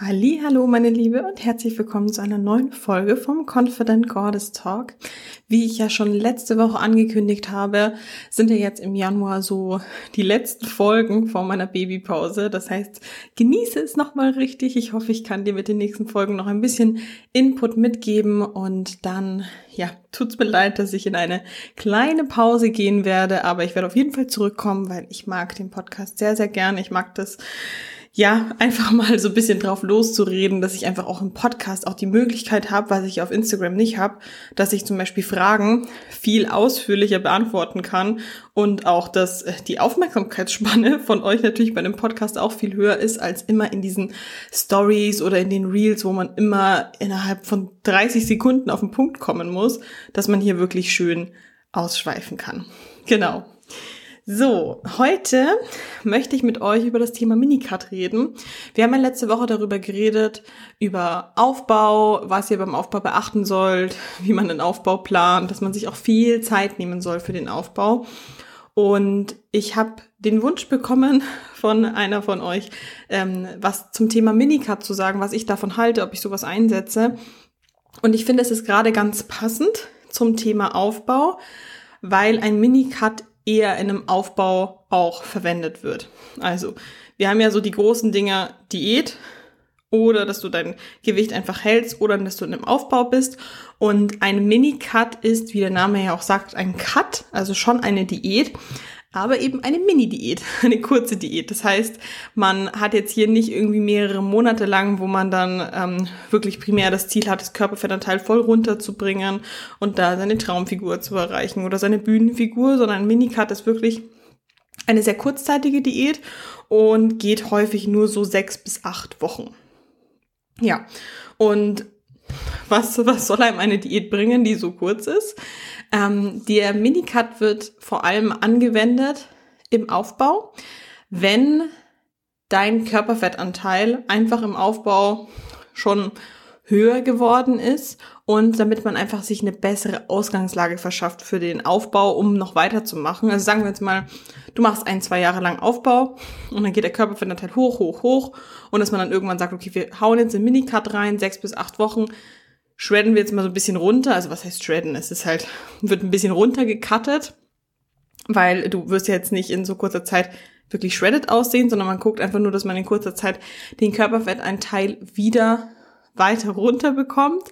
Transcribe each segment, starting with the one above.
Hallo, meine Liebe und herzlich willkommen zu einer neuen Folge vom Confident Goddess Talk. Wie ich ja schon letzte Woche angekündigt habe, sind ja jetzt im Januar so die letzten Folgen vor meiner Babypause. Das heißt, genieße es nochmal richtig. Ich hoffe, ich kann dir mit den nächsten Folgen noch ein bisschen Input mitgeben und dann, ja, tut's mir leid, dass ich in eine kleine Pause gehen werde, aber ich werde auf jeden Fall zurückkommen, weil ich mag den Podcast sehr, sehr gern. Ich mag das ja, einfach mal so ein bisschen drauf loszureden, dass ich einfach auch im Podcast auch die Möglichkeit habe, was ich auf Instagram nicht habe, dass ich zum Beispiel Fragen viel ausführlicher beantworten kann und auch, dass äh, die Aufmerksamkeitsspanne von euch natürlich bei einem Podcast auch viel höher ist als immer in diesen Stories oder in den Reels, wo man immer innerhalb von 30 Sekunden auf den Punkt kommen muss, dass man hier wirklich schön ausschweifen kann. Genau. So, heute möchte ich mit euch über das Thema Minicut reden. Wir haben ja letzte Woche darüber geredet, über Aufbau, was ihr beim Aufbau beachten sollt, wie man den Aufbau plant, dass man sich auch viel Zeit nehmen soll für den Aufbau. Und ich habe den Wunsch bekommen von einer von euch, ähm, was zum Thema Minicut zu sagen, was ich davon halte, ob ich sowas einsetze. Und ich finde, es ist gerade ganz passend zum Thema Aufbau, weil ein Minicut eher in einem Aufbau auch verwendet wird. Also, wir haben ja so die großen Dinge Diät oder dass du dein Gewicht einfach hältst oder dass du in einem Aufbau bist. Und ein Mini-Cut ist, wie der Name ja auch sagt, ein Cut, also schon eine Diät aber eben eine Mini-Diät, eine kurze Diät. Das heißt, man hat jetzt hier nicht irgendwie mehrere Monate lang, wo man dann ähm, wirklich primär das Ziel hat, das Körperfettanteil voll runterzubringen und da seine Traumfigur zu erreichen oder seine Bühnenfigur, sondern ein Mini-Cut ist wirklich eine sehr kurzzeitige Diät und geht häufig nur so sechs bis acht Wochen. Ja, und was, was soll einem eine Diät bringen, die so kurz ist? Ähm, der Minicut wird vor allem angewendet im Aufbau, wenn dein Körperfettanteil einfach im Aufbau schon höher geworden ist und damit man einfach sich eine bessere Ausgangslage verschafft für den Aufbau, um noch weiterzumachen. Also sagen wir jetzt mal, du machst ein, zwei Jahre lang Aufbau und dann geht der Körperfettanteil hoch, hoch, hoch und dass man dann irgendwann sagt, okay, wir hauen jetzt einen Minicut rein, sechs bis acht Wochen, shredden wir jetzt mal so ein bisschen runter. Also was heißt shredden? Es ist halt, wird ein bisschen runtergecuttet, weil du wirst ja jetzt nicht in so kurzer Zeit wirklich shredded aussehen, sondern man guckt einfach nur, dass man in kurzer Zeit den Körperfettanteil wieder weiter runter bekommt,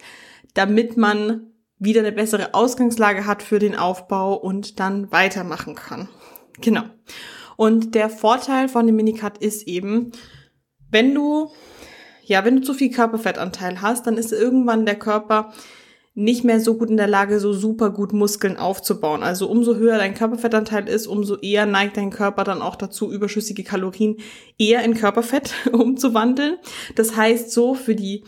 damit man wieder eine bessere Ausgangslage hat für den Aufbau und dann weitermachen kann. Genau. Und der Vorteil von dem Minicut ist eben, wenn du ja, wenn du zu viel Körperfettanteil hast, dann ist irgendwann der Körper nicht mehr so gut in der Lage, so super gut Muskeln aufzubauen. Also umso höher dein Körperfettanteil ist, umso eher neigt dein Körper dann auch dazu, überschüssige Kalorien eher in Körperfett umzuwandeln. Das heißt, so für die,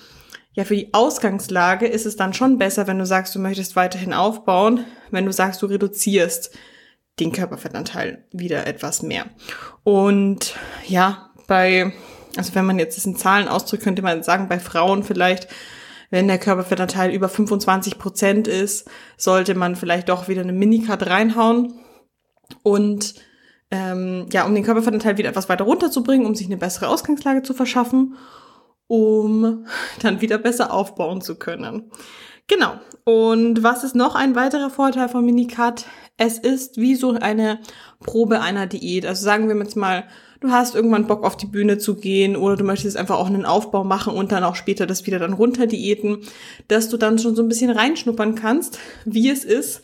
ja, für die Ausgangslage ist es dann schon besser, wenn du sagst, du möchtest weiterhin aufbauen, wenn du sagst, du reduzierst den Körperfettanteil wieder etwas mehr. Und ja, bei also wenn man jetzt das in Zahlen ausdrückt, könnte man sagen, bei Frauen vielleicht, wenn der Körperfettanteil über 25 Prozent ist, sollte man vielleicht doch wieder eine Minicut reinhauen. Und ähm, ja, um den Körperfettanteil wieder etwas weiter runterzubringen, um sich eine bessere Ausgangslage zu verschaffen, um dann wieder besser aufbauen zu können. Genau. Und was ist noch ein weiterer Vorteil von Minicut? Es ist wie so eine Probe einer Diät. Also sagen wir jetzt mal, du hast irgendwann Bock auf die Bühne zu gehen oder du möchtest einfach auch einen Aufbau machen und dann auch später das wieder dann runter diäten, dass du dann schon so ein bisschen reinschnuppern kannst, wie es ist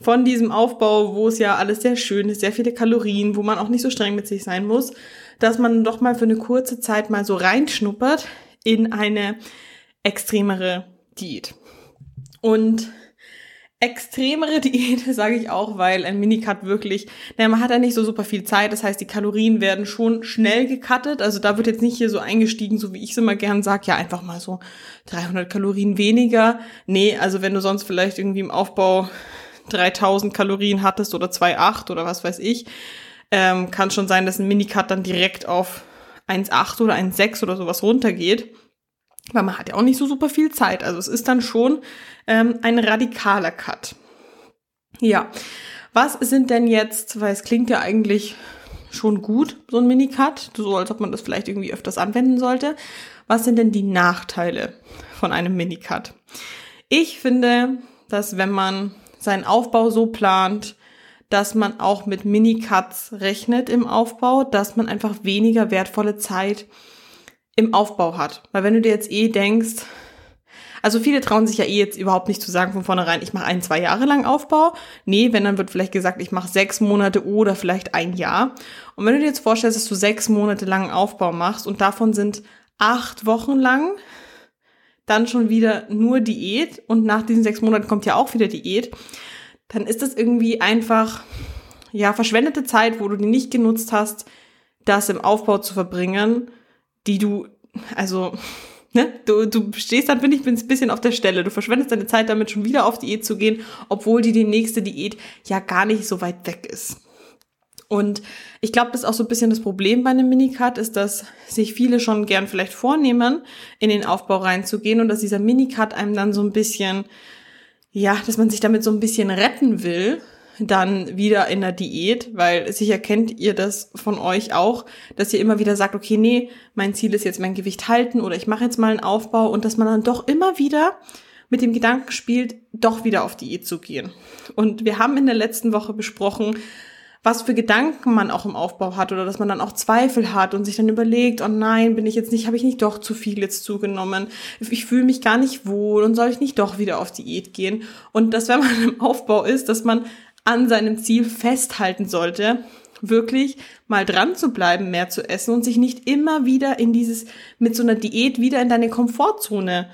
von diesem Aufbau, wo es ja alles sehr schön ist, sehr viele Kalorien, wo man auch nicht so streng mit sich sein muss, dass man doch mal für eine kurze Zeit mal so reinschnuppert in eine extremere Diät. Und extremere Diät, sage ich auch, weil ein Minicut wirklich, naja, man hat ja nicht so super viel Zeit, das heißt, die Kalorien werden schon schnell gecuttet, also da wird jetzt nicht hier so eingestiegen, so wie ich es immer gern sag, ja, einfach mal so 300 Kalorien weniger. Nee, also wenn du sonst vielleicht irgendwie im Aufbau 3000 Kalorien hattest oder 2,8 oder was weiß ich, ähm, kann schon sein, dass ein Minicut dann direkt auf 1,8 oder 1,6 oder sowas runtergeht weil man hat ja auch nicht so super viel Zeit. Also es ist dann schon ähm, ein radikaler Cut. Ja, was sind denn jetzt, weil es klingt ja eigentlich schon gut, so ein Minicut, so als ob man das vielleicht irgendwie öfters anwenden sollte. Was sind denn die Nachteile von einem Minicut? Ich finde, dass wenn man seinen Aufbau so plant, dass man auch mit Minicuts rechnet im Aufbau, dass man einfach weniger wertvolle Zeit im Aufbau hat. Weil wenn du dir jetzt eh denkst, also viele trauen sich ja eh jetzt überhaupt nicht zu sagen von vornherein, ich mache ein, zwei Jahre lang Aufbau. Nee, wenn dann wird vielleicht gesagt, ich mache sechs Monate oder vielleicht ein Jahr. Und wenn du dir jetzt vorstellst, dass du sechs Monate lang Aufbau machst und davon sind acht Wochen lang dann schon wieder nur Diät und nach diesen sechs Monaten kommt ja auch wieder Diät, dann ist das irgendwie einfach, ja, verschwendete Zeit, wo du die nicht genutzt hast, das im Aufbau zu verbringen, die du, also, ne, du, du stehst dann, finde ich, ein bisschen auf der Stelle. Du verschwendest deine Zeit damit, schon wieder auf Diät zu gehen, obwohl die, die nächste Diät ja gar nicht so weit weg ist. Und ich glaube, das ist auch so ein bisschen das Problem bei einem Minicut, ist, dass sich viele schon gern vielleicht vornehmen, in den Aufbau reinzugehen und dass dieser Minicut einem dann so ein bisschen, ja, dass man sich damit so ein bisschen retten will, dann wieder in der Diät, weil sicher kennt ihr das von euch auch, dass ihr immer wieder sagt, okay, nee, mein Ziel ist jetzt mein Gewicht halten oder ich mache jetzt mal einen Aufbau und dass man dann doch immer wieder mit dem Gedanken spielt, doch wieder auf Diät zu gehen. Und wir haben in der letzten Woche besprochen, was für Gedanken man auch im Aufbau hat oder dass man dann auch Zweifel hat und sich dann überlegt, oh nein, bin ich jetzt nicht, habe ich nicht doch zu viel jetzt zugenommen? Ich fühle mich gar nicht wohl und soll ich nicht doch wieder auf Diät gehen? Und dass wenn man im Aufbau ist, dass man an seinem Ziel festhalten sollte, wirklich mal dran zu bleiben, mehr zu essen und sich nicht immer wieder in dieses, mit so einer Diät wieder in deine Komfortzone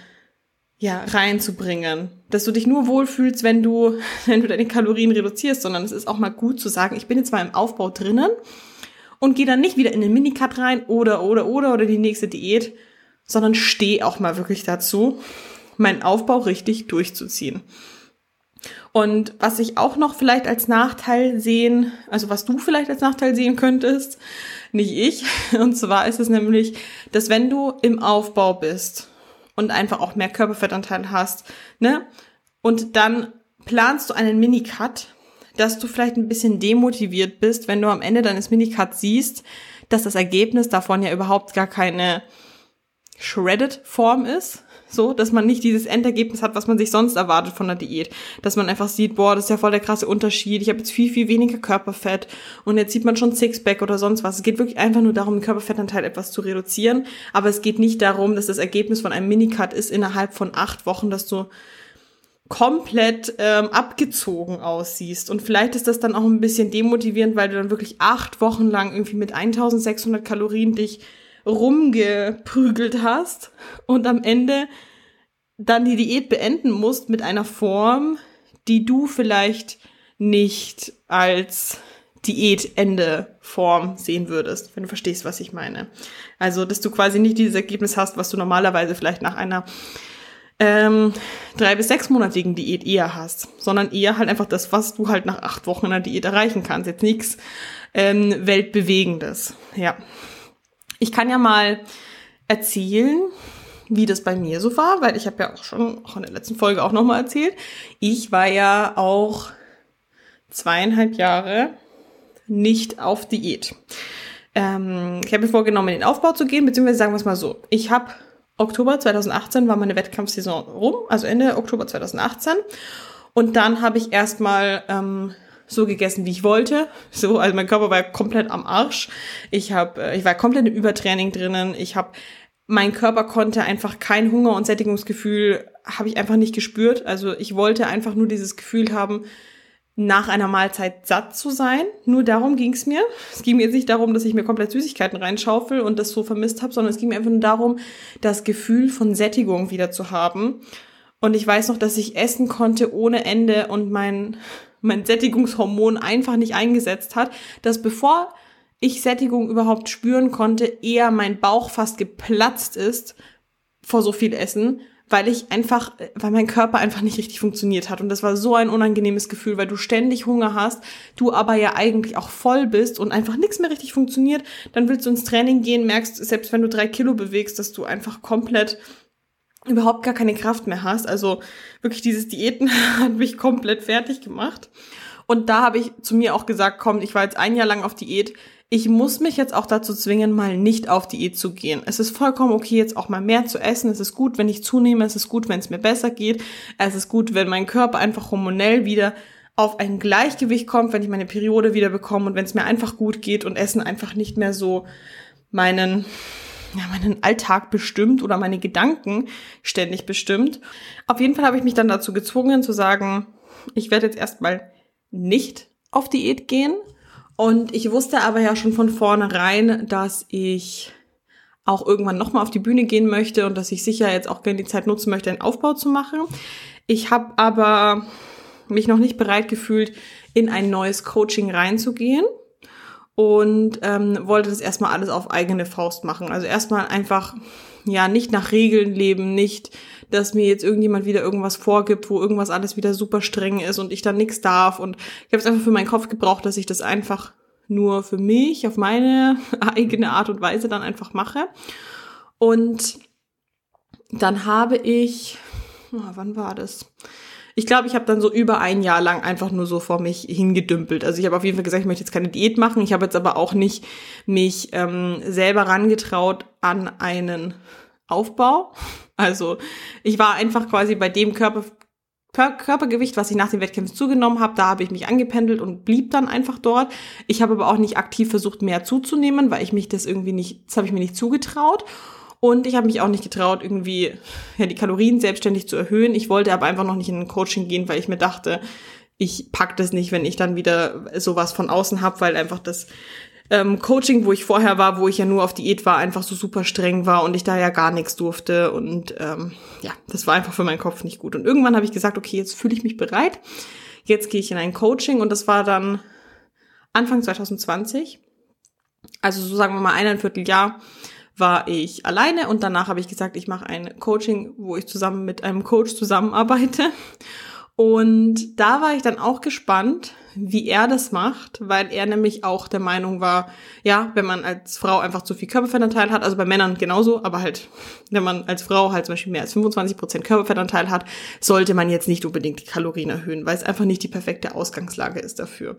ja, reinzubringen. Dass du dich nur wohlfühlst, wenn du, wenn du deine Kalorien reduzierst, sondern es ist auch mal gut zu sagen, ich bin jetzt mal im Aufbau drinnen und gehe dann nicht wieder in den Minicut rein oder, oder, oder, oder die nächste Diät, sondern steh auch mal wirklich dazu, meinen Aufbau richtig durchzuziehen. Und was ich auch noch vielleicht als Nachteil sehen, also was du vielleicht als Nachteil sehen könntest, nicht ich, und zwar ist es nämlich, dass wenn du im Aufbau bist und einfach auch mehr Körperfettanteil hast, ne? Und dann planst du einen Minicut, dass du vielleicht ein bisschen demotiviert bist, wenn du am Ende deines Minicuts siehst, dass das Ergebnis davon ja überhaupt gar keine shredded Form ist, so, dass man nicht dieses Endergebnis hat, was man sich sonst erwartet von der Diät. Dass man einfach sieht, boah, das ist ja voll der krasse Unterschied. Ich habe jetzt viel, viel weniger Körperfett und jetzt sieht man schon Sixpack oder sonst was. Es geht wirklich einfach nur darum, den Körperfettanteil etwas zu reduzieren. Aber es geht nicht darum, dass das Ergebnis von einem Minicut ist innerhalb von acht Wochen, dass du komplett ähm, abgezogen aussiehst. Und vielleicht ist das dann auch ein bisschen demotivierend, weil du dann wirklich acht Wochen lang irgendwie mit 1600 Kalorien dich rumgeprügelt hast und am Ende dann die Diät beenden musst mit einer Form, die du vielleicht nicht als Diätende-Form sehen würdest, wenn du verstehst, was ich meine. Also, dass du quasi nicht dieses Ergebnis hast, was du normalerweise vielleicht nach einer ähm, drei- bis sechsmonatigen Diät eher hast, sondern eher halt einfach das, was du halt nach acht Wochen in der Diät erreichen kannst. Jetzt nichts ähm, Weltbewegendes. Ja. Ich kann ja mal erzählen, wie das bei mir so war, weil ich habe ja auch schon auch in der letzten Folge auch nochmal erzählt. Ich war ja auch zweieinhalb Jahre nicht auf Diät. Ähm, ich habe mir vorgenommen, in den Aufbau zu gehen, beziehungsweise sagen wir es mal so. Ich habe Oktober 2018 war meine Wettkampfsaison rum, also Ende Oktober 2018. Und dann habe ich erstmal ähm, so gegessen, wie ich wollte. So, also mein Körper war komplett am Arsch. Ich habe, äh, ich war komplett im Übertraining drinnen. Ich habe, mein Körper konnte einfach kein Hunger und Sättigungsgefühl habe ich einfach nicht gespürt. Also ich wollte einfach nur dieses Gefühl haben, nach einer Mahlzeit satt zu sein. Nur darum ging es mir. Es ging mir jetzt nicht darum, dass ich mir komplett Süßigkeiten reinschaufel und das so vermisst habe, sondern es ging mir einfach nur darum, das Gefühl von Sättigung wieder zu haben. Und ich weiß noch, dass ich essen konnte ohne Ende und mein mein Sättigungshormon einfach nicht eingesetzt hat, dass bevor ich Sättigung überhaupt spüren konnte, eher mein Bauch fast geplatzt ist vor so viel Essen, weil ich einfach, weil mein Körper einfach nicht richtig funktioniert hat. Und das war so ein unangenehmes Gefühl, weil du ständig Hunger hast, du aber ja eigentlich auch voll bist und einfach nichts mehr richtig funktioniert. Dann willst du ins Training gehen, merkst, selbst wenn du drei Kilo bewegst, dass du einfach komplett überhaupt gar keine Kraft mehr hast. Also wirklich dieses Diäten hat mich komplett fertig gemacht. Und da habe ich zu mir auch gesagt, komm, ich war jetzt ein Jahr lang auf Diät. ich muss mich jetzt auch dazu zwingen, mal nicht auf Diät zu gehen. Es ist vollkommen okay, jetzt auch mal mehr zu essen. Es ist gut, wenn ich zunehme. Es ist gut, wenn es mir besser geht. Es ist gut, wenn mein Körper einfach hormonell wieder auf ein Gleichgewicht kommt, wenn ich meine Periode wieder bekomme und wenn es mir einfach gut geht und Essen einfach nicht mehr so meinen, ja, meinen Alltag bestimmt oder meine Gedanken ständig bestimmt. Auf jeden Fall habe ich mich dann dazu gezwungen zu sagen, ich werde jetzt erstmal nicht auf Diät gehen. Und ich wusste aber ja schon von vornherein, dass ich auch irgendwann nochmal auf die Bühne gehen möchte und dass ich sicher jetzt auch gerne die Zeit nutzen möchte, einen Aufbau zu machen. Ich habe aber mich noch nicht bereit gefühlt, in ein neues Coaching reinzugehen und ähm, wollte das erstmal alles auf eigene Faust machen. Also erstmal einfach, ja, nicht nach Regeln leben, nicht, dass mir jetzt irgendjemand wieder irgendwas vorgibt, wo irgendwas alles wieder super streng ist und ich dann nichts darf. Und ich habe es einfach für meinen Kopf gebraucht, dass ich das einfach nur für mich auf meine eigene Art und Weise dann einfach mache. Und dann habe ich, oh, wann war das? Ich glaube, ich habe dann so über ein Jahr lang einfach nur so vor mich hingedümpelt. Also ich habe auf jeden Fall gesagt, ich möchte jetzt keine Diät machen. Ich habe jetzt aber auch nicht mich ähm, selber rangetraut an einen Aufbau. Also ich war einfach quasi bei dem Körper, Körpergewicht, was ich nach den Wettkämpfen zugenommen habe, da habe ich mich angependelt und blieb dann einfach dort. Ich habe aber auch nicht aktiv versucht, mehr zuzunehmen, weil ich mich das irgendwie nicht, das habe ich mir nicht zugetraut. Und ich habe mich auch nicht getraut, irgendwie ja, die Kalorien selbstständig zu erhöhen. Ich wollte aber einfach noch nicht in ein Coaching gehen, weil ich mir dachte, ich pack das nicht, wenn ich dann wieder sowas von außen hab, weil einfach das ähm, Coaching, wo ich vorher war, wo ich ja nur auf Diät war, einfach so super streng war und ich da ja gar nichts durfte. Und ähm, ja, das war einfach für meinen Kopf nicht gut. Und irgendwann habe ich gesagt, okay, jetzt fühle ich mich bereit. Jetzt gehe ich in ein Coaching und das war dann Anfang 2020. Also so sagen wir mal eineinviertel Jahr war ich alleine und danach habe ich gesagt, ich mache ein Coaching, wo ich zusammen mit einem Coach zusammenarbeite. Und da war ich dann auch gespannt, wie er das macht, weil er nämlich auch der Meinung war, ja, wenn man als Frau einfach zu viel Körperfettanteil hat, also bei Männern genauso, aber halt, wenn man als Frau halt zum Beispiel mehr als 25 Prozent Körperfettanteil hat, sollte man jetzt nicht unbedingt die Kalorien erhöhen, weil es einfach nicht die perfekte Ausgangslage ist dafür.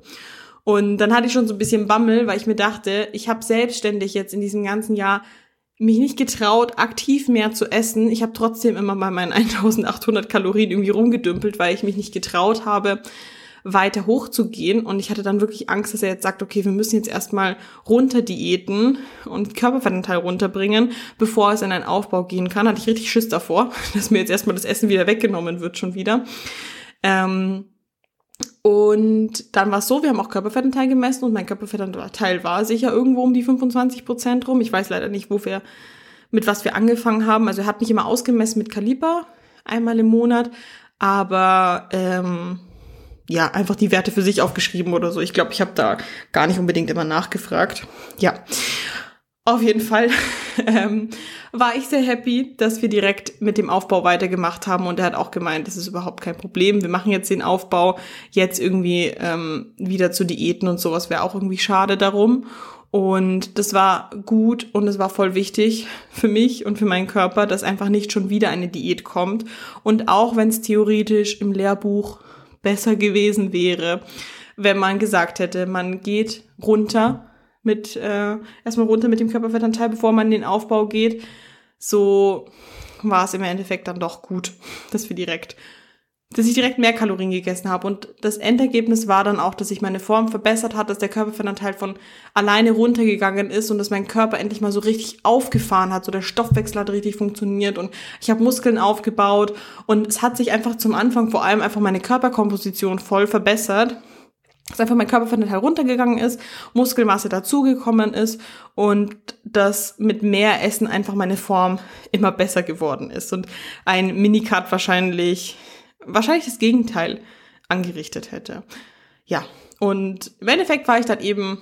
Und dann hatte ich schon so ein bisschen Bammel, weil ich mir dachte, ich habe selbstständig jetzt in diesem ganzen Jahr mich nicht getraut, aktiv mehr zu essen. Ich habe trotzdem immer bei meinen 1800 Kalorien irgendwie rumgedümpelt, weil ich mich nicht getraut habe, weiter hoch zu gehen. Und ich hatte dann wirklich Angst, dass er jetzt sagt, okay, wir müssen jetzt erstmal runter diäten und Körperfettanteil runterbringen, bevor es in einen Aufbau gehen kann. Hatte ich richtig Schiss davor, dass mir jetzt erstmal das Essen wieder weggenommen wird schon wieder. Ähm, und dann war es so, wir haben auch Körperfettanteil gemessen und mein Körperfettanteil war sicher irgendwo um die 25 Prozent rum. Ich weiß leider nicht, wo wir, mit was wir angefangen haben. Also er hat mich immer ausgemessen mit Kaliber, einmal im Monat, aber ähm, ja, einfach die Werte für sich aufgeschrieben oder so. Ich glaube, ich habe da gar nicht unbedingt immer nachgefragt. Ja. Auf jeden Fall ähm, war ich sehr happy, dass wir direkt mit dem Aufbau weitergemacht haben und er hat auch gemeint, das ist überhaupt kein Problem. Wir machen jetzt den Aufbau jetzt irgendwie ähm, wieder zu Diäten und sowas wäre auch irgendwie schade darum. Und das war gut und es war voll wichtig für mich und für meinen Körper, dass einfach nicht schon wieder eine Diät kommt. Und auch wenn es theoretisch im Lehrbuch besser gewesen wäre, wenn man gesagt hätte, man geht runter mit äh, erstmal runter mit dem Körperfettanteil, bevor man in den Aufbau geht. So war es im Endeffekt dann doch gut, dass wir direkt, dass ich direkt mehr Kalorien gegessen habe. Und das Endergebnis war dann auch, dass sich meine Form verbessert hat, dass der Körperfettanteil von alleine runtergegangen ist und dass mein Körper endlich mal so richtig aufgefahren hat. So der Stoffwechsel hat richtig funktioniert und ich habe Muskeln aufgebaut und es hat sich einfach zum Anfang vor allem einfach meine Körperkomposition voll verbessert dass einfach mein Körperfettanteil runtergegangen ist, Muskelmasse dazugekommen ist und dass mit mehr Essen einfach meine Form immer besser geworden ist und ein Minicut wahrscheinlich, wahrscheinlich das Gegenteil angerichtet hätte. Ja, und im Endeffekt war ich dann eben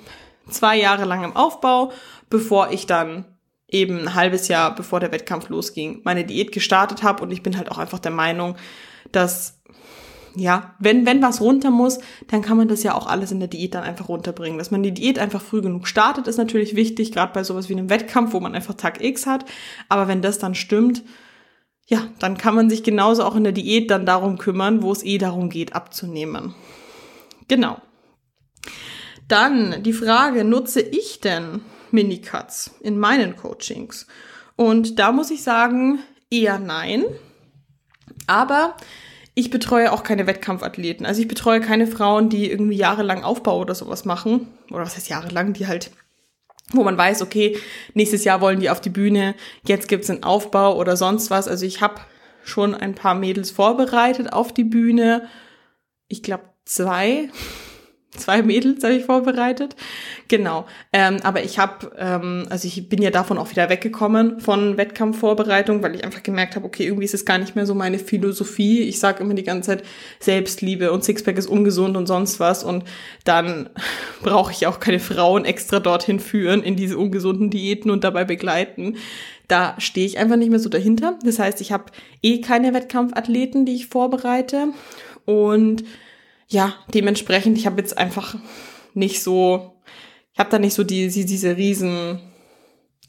zwei Jahre lang im Aufbau, bevor ich dann eben ein halbes Jahr bevor der Wettkampf losging, meine Diät gestartet habe und ich bin halt auch einfach der Meinung, dass ja, wenn, wenn was runter muss, dann kann man das ja auch alles in der Diät dann einfach runterbringen. Dass man die Diät einfach früh genug startet, ist natürlich wichtig, gerade bei sowas wie einem Wettkampf, wo man einfach Tag X hat. Aber wenn das dann stimmt, ja, dann kann man sich genauso auch in der Diät dann darum kümmern, wo es eh darum geht, abzunehmen. Genau. Dann die Frage, nutze ich denn Minicuts in meinen Coachings? Und da muss ich sagen, eher nein. Aber ich betreue auch keine Wettkampfathleten. Also ich betreue keine Frauen, die irgendwie jahrelang Aufbau oder sowas machen. Oder was heißt jahrelang, die halt, wo man weiß, okay, nächstes Jahr wollen die auf die Bühne, jetzt gibt's einen Aufbau oder sonst was. Also ich habe schon ein paar Mädels vorbereitet auf die Bühne. Ich glaube zwei zwei Mädels habe ich vorbereitet. Genau. Ähm, aber ich habe, ähm, also ich bin ja davon auch wieder weggekommen von Wettkampfvorbereitung, weil ich einfach gemerkt habe, okay, irgendwie ist es gar nicht mehr so meine Philosophie. Ich sage immer die ganze Zeit Selbstliebe und Sixpack ist ungesund und sonst was. Und dann brauche ich auch keine Frauen extra dorthin führen in diese ungesunden Diäten und dabei begleiten. Da stehe ich einfach nicht mehr so dahinter. Das heißt, ich habe eh keine Wettkampfathleten, die ich vorbereite. Und ja, dementsprechend, ich habe jetzt einfach nicht so, ich habe da nicht so die, die, diese riesen,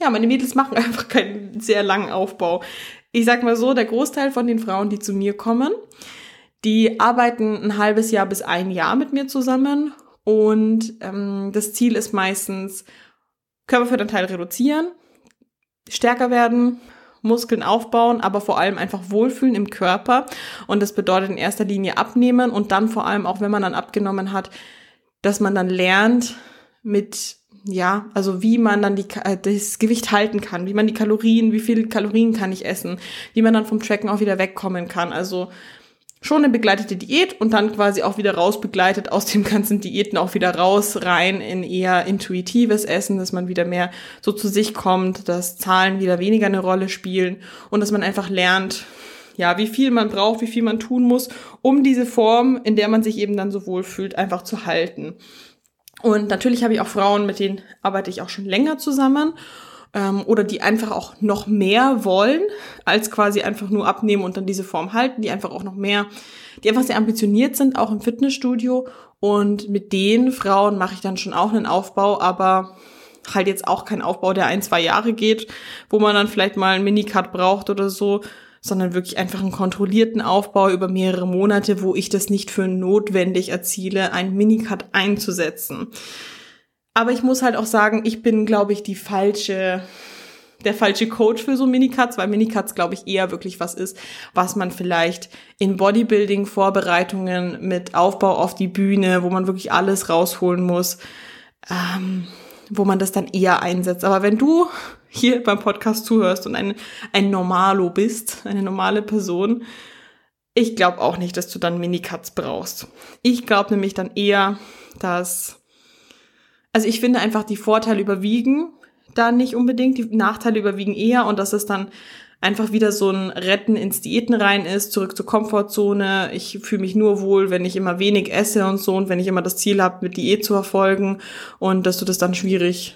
ja, meine Mädels machen einfach keinen sehr langen Aufbau. Ich sag mal so, der Großteil von den Frauen, die zu mir kommen, die arbeiten ein halbes Jahr bis ein Jahr mit mir zusammen und ähm, das Ziel ist meistens Körperfettanteil reduzieren, stärker werden, Muskeln aufbauen, aber vor allem einfach wohlfühlen im Körper. Und das bedeutet in erster Linie abnehmen und dann vor allem auch, wenn man dann abgenommen hat, dass man dann lernt mit ja, also wie man dann die, äh, das Gewicht halten kann, wie man die Kalorien, wie viele Kalorien kann ich essen, wie man dann vom Tracken auch wieder wegkommen kann. Also schon eine begleitete Diät und dann quasi auch wieder raus begleitet aus dem ganzen Diäten auch wieder raus rein in eher intuitives Essen, dass man wieder mehr so zu sich kommt, dass Zahlen wieder weniger eine Rolle spielen und dass man einfach lernt, ja, wie viel man braucht, wie viel man tun muss, um diese Form, in der man sich eben dann so wohl fühlt, einfach zu halten. Und natürlich habe ich auch Frauen, mit denen arbeite ich auch schon länger zusammen ähm, oder die einfach auch noch mehr wollen, als quasi einfach nur abnehmen und dann diese Form halten, die einfach auch noch mehr, die einfach sehr ambitioniert sind, auch im Fitnessstudio. Und mit den Frauen mache ich dann schon auch einen Aufbau, aber halt jetzt auch kein Aufbau, der ein, zwei Jahre geht, wo man dann vielleicht mal einen Minicut braucht oder so, sondern wirklich einfach einen kontrollierten Aufbau über mehrere Monate, wo ich das nicht für notwendig erziele, einen Minicut einzusetzen. Aber ich muss halt auch sagen, ich bin, glaube ich, die falsche, der falsche Coach für so Minicuts, weil Minicuts, glaube ich, eher wirklich was ist, was man vielleicht in Bodybuilding-Vorbereitungen mit Aufbau auf die Bühne, wo man wirklich alles rausholen muss, ähm, wo man das dann eher einsetzt. Aber wenn du hier beim Podcast zuhörst und ein, ein Normalo bist, eine normale Person, ich glaube auch nicht, dass du dann Minicuts brauchst. Ich glaube nämlich dann eher, dass also ich finde einfach, die Vorteile überwiegen da nicht unbedingt, die Nachteile überwiegen eher und dass es dann einfach wieder so ein Retten ins Diäten rein ist, zurück zur Komfortzone. Ich fühle mich nur wohl, wenn ich immer wenig esse und so und wenn ich immer das Ziel habe, mit Diät zu verfolgen und dass du das dann schwierig,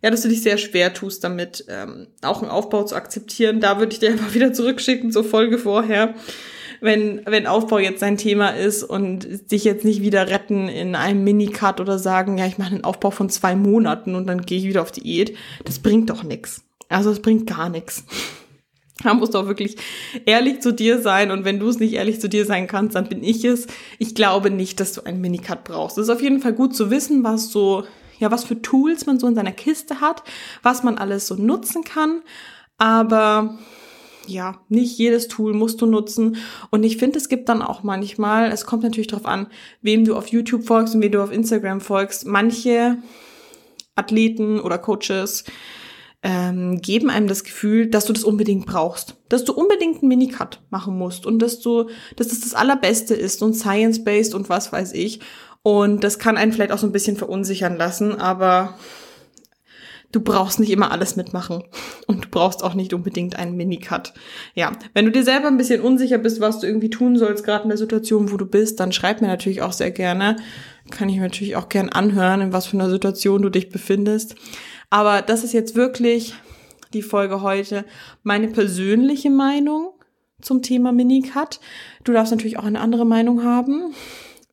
ja, dass du dich sehr schwer tust, damit ähm, auch einen Aufbau zu akzeptieren. Da würde ich dir einfach wieder zurückschicken zur Folge vorher wenn, wenn Aufbau jetzt sein Thema ist und sich jetzt nicht wieder retten in einem Minicut oder sagen, ja, ich mache einen Aufbau von zwei Monaten und dann gehe ich wieder auf Diät, das bringt doch nichts. Also es bringt gar nichts. Da musst du auch wirklich ehrlich zu dir sein und wenn du es nicht ehrlich zu dir sein kannst, dann bin ich es. Ich glaube nicht, dass du einen Minicut brauchst. Es ist auf jeden Fall gut zu wissen, was so, ja, was für Tools man so in seiner Kiste hat, was man alles so nutzen kann. Aber ja, nicht jedes Tool musst du nutzen. Und ich finde, es gibt dann auch manchmal, es kommt natürlich darauf an, wem du auf YouTube folgst und wem du auf Instagram folgst. Manche Athleten oder Coaches ähm, geben einem das Gefühl, dass du das unbedingt brauchst, dass du unbedingt einen Minicut machen musst und dass du, dass das das allerbeste ist und science-based und was weiß ich. Und das kann einen vielleicht auch so ein bisschen verunsichern lassen, aber du brauchst nicht immer alles mitmachen und du brauchst auch nicht unbedingt einen Minicut. Ja, wenn du dir selber ein bisschen unsicher bist, was du irgendwie tun sollst, gerade in der Situation, wo du bist, dann schreib mir natürlich auch sehr gerne. Kann ich mir natürlich auch gern anhören, in was für einer Situation du dich befindest. Aber das ist jetzt wirklich die Folge heute, meine persönliche Meinung zum Thema Minicut. Du darfst natürlich auch eine andere Meinung haben.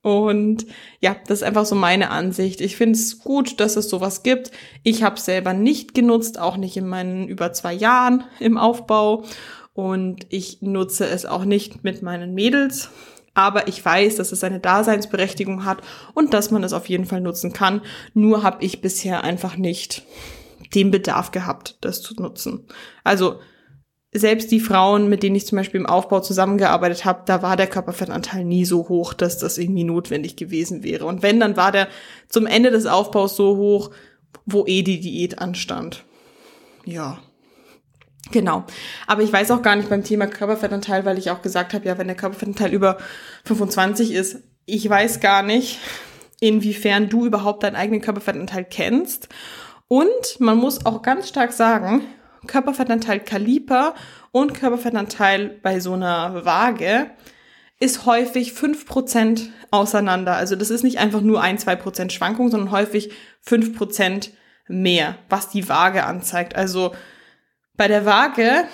Und ja, das ist einfach so meine Ansicht. Ich finde es gut, dass es sowas gibt. Ich habe selber nicht genutzt, auch nicht in meinen über zwei Jahren im Aufbau. Und ich nutze es auch nicht mit meinen Mädels. Aber ich weiß, dass es eine Daseinsberechtigung hat und dass man es auf jeden Fall nutzen kann. Nur habe ich bisher einfach nicht den Bedarf gehabt, das zu nutzen. Also selbst die Frauen, mit denen ich zum Beispiel im Aufbau zusammengearbeitet habe, da war der Körperfettanteil nie so hoch, dass das irgendwie notwendig gewesen wäre. Und wenn, dann war der zum Ende des Aufbaus so hoch, wo eh die Diät anstand. Ja. Genau. Aber ich weiß auch gar nicht beim Thema Körperfettanteil, weil ich auch gesagt habe, ja, wenn der Körperfettanteil über 25 ist, ich weiß gar nicht, inwiefern du überhaupt deinen eigenen Körperfettanteil kennst. Und man muss auch ganz stark sagen, Körperfettanteil Kaliper und Körperfettanteil bei so einer Waage ist häufig 5% auseinander. Also das ist nicht einfach nur ein, zwei Prozent Schwankung, sondern häufig 5% mehr, was die Waage anzeigt. Also bei der Waage,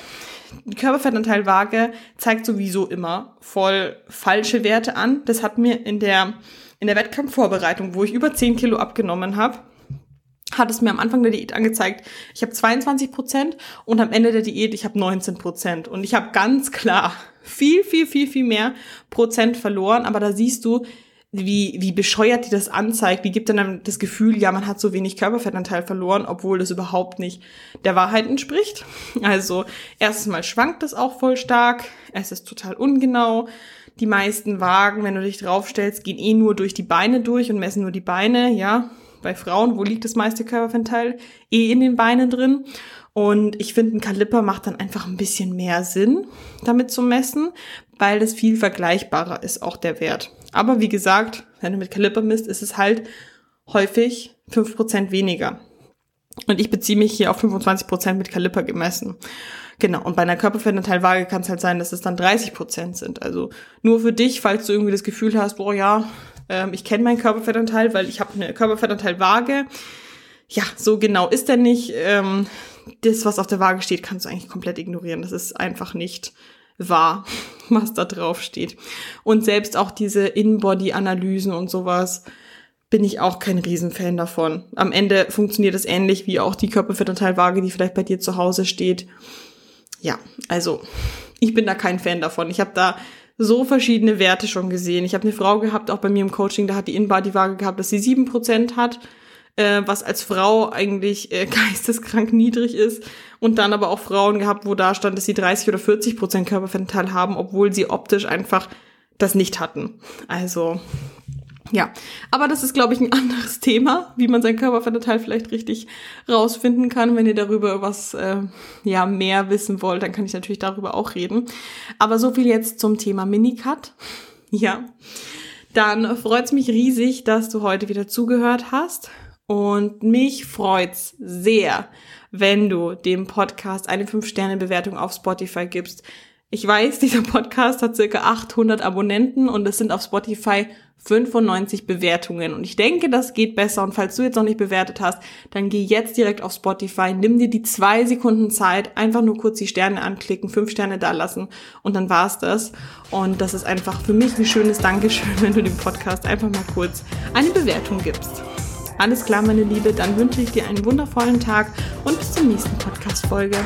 die Körperfettanteil Waage zeigt sowieso immer voll falsche Werte an. Das hat mir in der, in der Wettkampfvorbereitung, wo ich über 10 Kilo abgenommen habe, hat es mir am Anfang der Diät angezeigt, ich habe 22 Prozent und am Ende der Diät ich habe 19 Prozent. Und ich habe ganz klar viel, viel, viel, viel mehr Prozent verloren. Aber da siehst du, wie, wie bescheuert die das anzeigt, wie gibt dann das Gefühl, ja, man hat so wenig Körperfettanteil verloren, obwohl das überhaupt nicht der Wahrheit entspricht. Also erstens mal schwankt das auch voll stark, es ist total ungenau. Die meisten Wagen, wenn du dich draufstellst, gehen eh nur durch die Beine durch und messen nur die Beine, ja. Bei Frauen, wo liegt das meiste Körperfettanteil? Eh in den Beinen drin. Und ich finde, ein Kaliper macht dann einfach ein bisschen mehr Sinn, damit zu messen, weil das viel vergleichbarer ist, auch der Wert. Aber wie gesagt, wenn du mit Kaliper misst, ist es halt häufig fünf Prozent weniger. Und ich beziehe mich hier auf 25% mit Kaliper gemessen. Genau, und bei einer Körperfettanteilwaage kann es halt sein, dass es dann 30% sind. Also nur für dich, falls du irgendwie das Gefühl hast, boah ja, ähm, ich kenne meinen Körperfettanteil, weil ich habe eine Körperfettanteilwaage. Ja, so genau ist er nicht. Ähm, das, was auf der Waage steht, kannst du eigentlich komplett ignorieren. Das ist einfach nicht wahr, was da drauf steht. Und selbst auch diese In-Body-Analysen und sowas bin ich auch kein Riesenfan davon. Am Ende funktioniert es ähnlich wie auch die Körperfettanteilwaage, die vielleicht bei dir zu Hause steht. Ja, also ich bin da kein Fan davon. Ich habe da so verschiedene Werte schon gesehen. Ich habe eine Frau gehabt, auch bei mir im Coaching, da hat die In-Body-Waage gehabt, dass sie sieben Prozent hat äh, was als Frau eigentlich äh, geisteskrank niedrig ist. Und dann aber auch Frauen gehabt, wo da stand, dass sie 30 oder 40 Prozent Körperfettanteil haben, obwohl sie optisch einfach das nicht hatten. Also ja, aber das ist, glaube ich, ein anderes Thema, wie man sein Körperfettanteil vielleicht richtig rausfinden kann. Wenn ihr darüber was äh, ja mehr wissen wollt, dann kann ich natürlich darüber auch reden. Aber so viel jetzt zum Thema Minicut. Ja, dann freut's mich riesig, dass du heute wieder zugehört hast. Und mich freut's sehr, wenn du dem Podcast eine 5-Sterne-Bewertung auf Spotify gibst. Ich weiß, dieser Podcast hat circa 800 Abonnenten und es sind auf Spotify 95 Bewertungen. Und ich denke, das geht besser. Und falls du jetzt noch nicht bewertet hast, dann geh jetzt direkt auf Spotify, nimm dir die zwei Sekunden Zeit, einfach nur kurz die Sterne anklicken, fünf Sterne da lassen und dann war's das. Und das ist einfach für mich ein schönes Dankeschön, wenn du dem Podcast einfach mal kurz eine Bewertung gibst. Alles klar, meine Liebe, dann wünsche ich dir einen wundervollen Tag und bis zur nächsten Podcast-Folge.